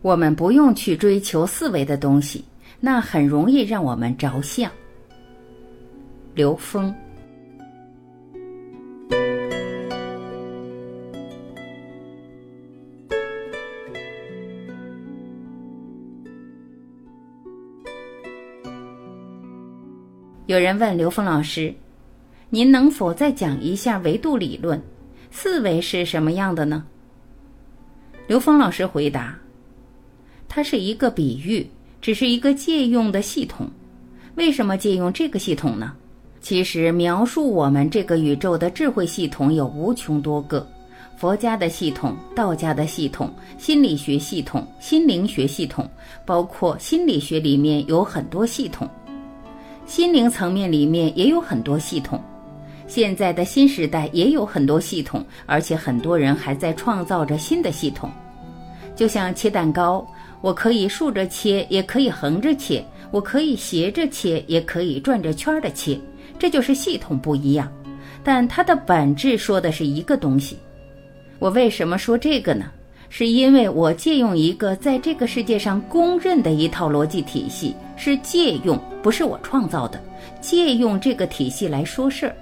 我们不用去追求四维的东西，那很容易让我们着相。刘峰。有人问刘峰老师：“您能否再讲一下维度理论？四维是什么样的呢？”刘峰老师回答：“它是一个比喻，只是一个借用的系统。为什么借用这个系统呢？其实描述我们这个宇宙的智慧系统有无穷多个，佛家的系统、道家的系统、心理学系统、心灵学系统，包括心理学里面有很多系统。”心灵层面里面也有很多系统，现在的新时代也有很多系统，而且很多人还在创造着新的系统。就像切蛋糕，我可以竖着切，也可以横着切；我可以斜着切，也可以转着圈的切。这就是系统不一样，但它的本质说的是一个东西。我为什么说这个呢？是因为我借用一个在这个世界上公认的一套逻辑体系，是借用，不是我创造的。借用这个体系来说事儿，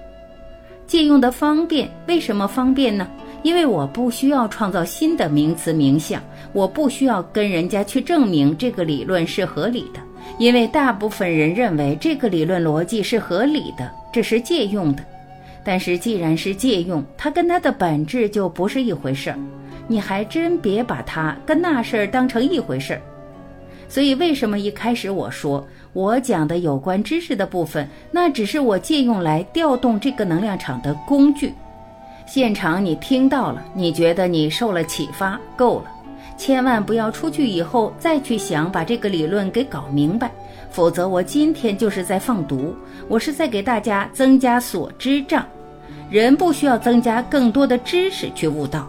借用的方便。为什么方便呢？因为我不需要创造新的名词名相，我不需要跟人家去证明这个理论是合理的，因为大部分人认为这个理论逻辑是合理的，这是借用的。但是既然是借用，它跟它的本质就不是一回事儿。你还真别把它跟那事儿当成一回事儿，所以为什么一开始我说我讲的有关知识的部分，那只是我借用来调动这个能量场的工具。现场你听到了，你觉得你受了启发，够了，千万不要出去以后再去想把这个理论给搞明白，否则我今天就是在放毒，我是在给大家增加所知障。人不需要增加更多的知识去悟道。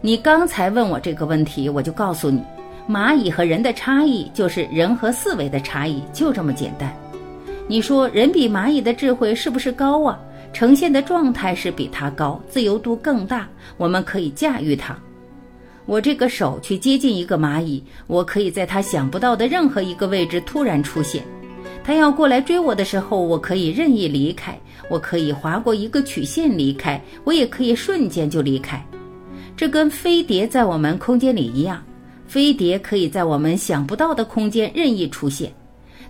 你刚才问我这个问题，我就告诉你，蚂蚁和人的差异就是人和四维的差异，就这么简单。你说人比蚂蚁的智慧是不是高啊？呈现的状态是比它高，自由度更大，我们可以驾驭它。我这个手去接近一个蚂蚁，我可以在它想不到的任何一个位置突然出现。它要过来追我的时候，我可以任意离开，我可以划过一个曲线离开，我也可以瞬间就离开。这跟飞碟在我们空间里一样，飞碟可以在我们想不到的空间任意出现。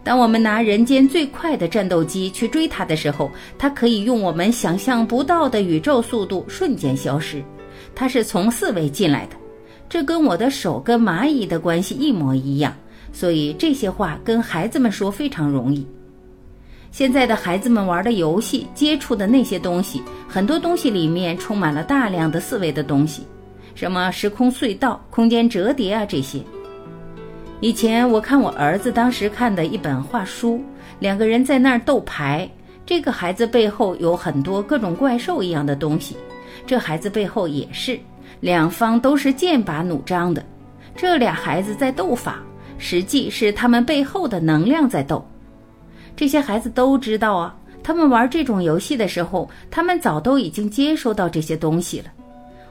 当我们拿人间最快的战斗机去追它的时候，它可以用我们想象不到的宇宙速度瞬间消失。它是从四维进来的，这跟我的手跟蚂蚁的关系一模一样。所以这些话跟孩子们说非常容易。现在的孩子们玩的游戏、接触的那些东西，很多东西里面充满了大量的四维的东西。什么时空隧道、空间折叠啊，这些。以前我看我儿子当时看的一本画书，两个人在那儿斗牌。这个孩子背后有很多各种怪兽一样的东西，这孩子背后也是，两方都是剑拔弩张的。这俩孩子在斗法，实际是他们背后的能量在斗。这些孩子都知道啊，他们玩这种游戏的时候，他们早都已经接收到这些东西了。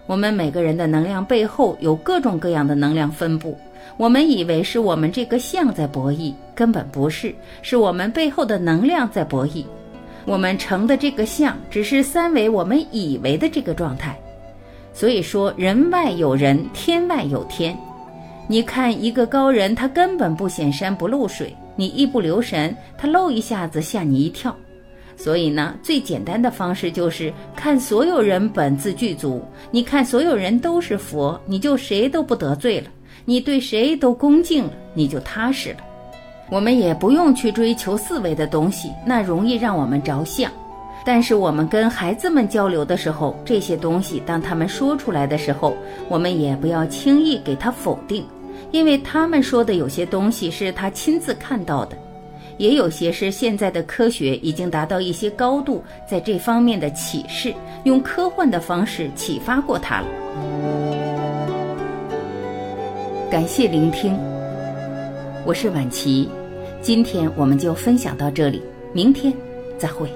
我们每个人的能量背后有各种各样的能量分布，我们以为是我们这个相在博弈，根本不是，是我们背后的能量在博弈。我们成的这个相，只是三维我们以为的这个状态。所以说，人外有人，天外有天。你看一个高人，他根本不显山不露水，你一不留神，他露一下子吓你一跳。所以呢，最简单的方式就是看所有人本自具足。你看所有人都是佛，你就谁都不得罪了，你对谁都恭敬了，你就踏实了。我们也不用去追求四维的东西，那容易让我们着相。但是我们跟孩子们交流的时候，这些东西当他们说出来的时候，我们也不要轻易给他否定，因为他们说的有些东西是他亲自看到的。也有些是现在的科学已经达到一些高度，在这方面的启示，用科幻的方式启发过他了。感谢聆听，我是婉琪，今天我们就分享到这里，明天再会。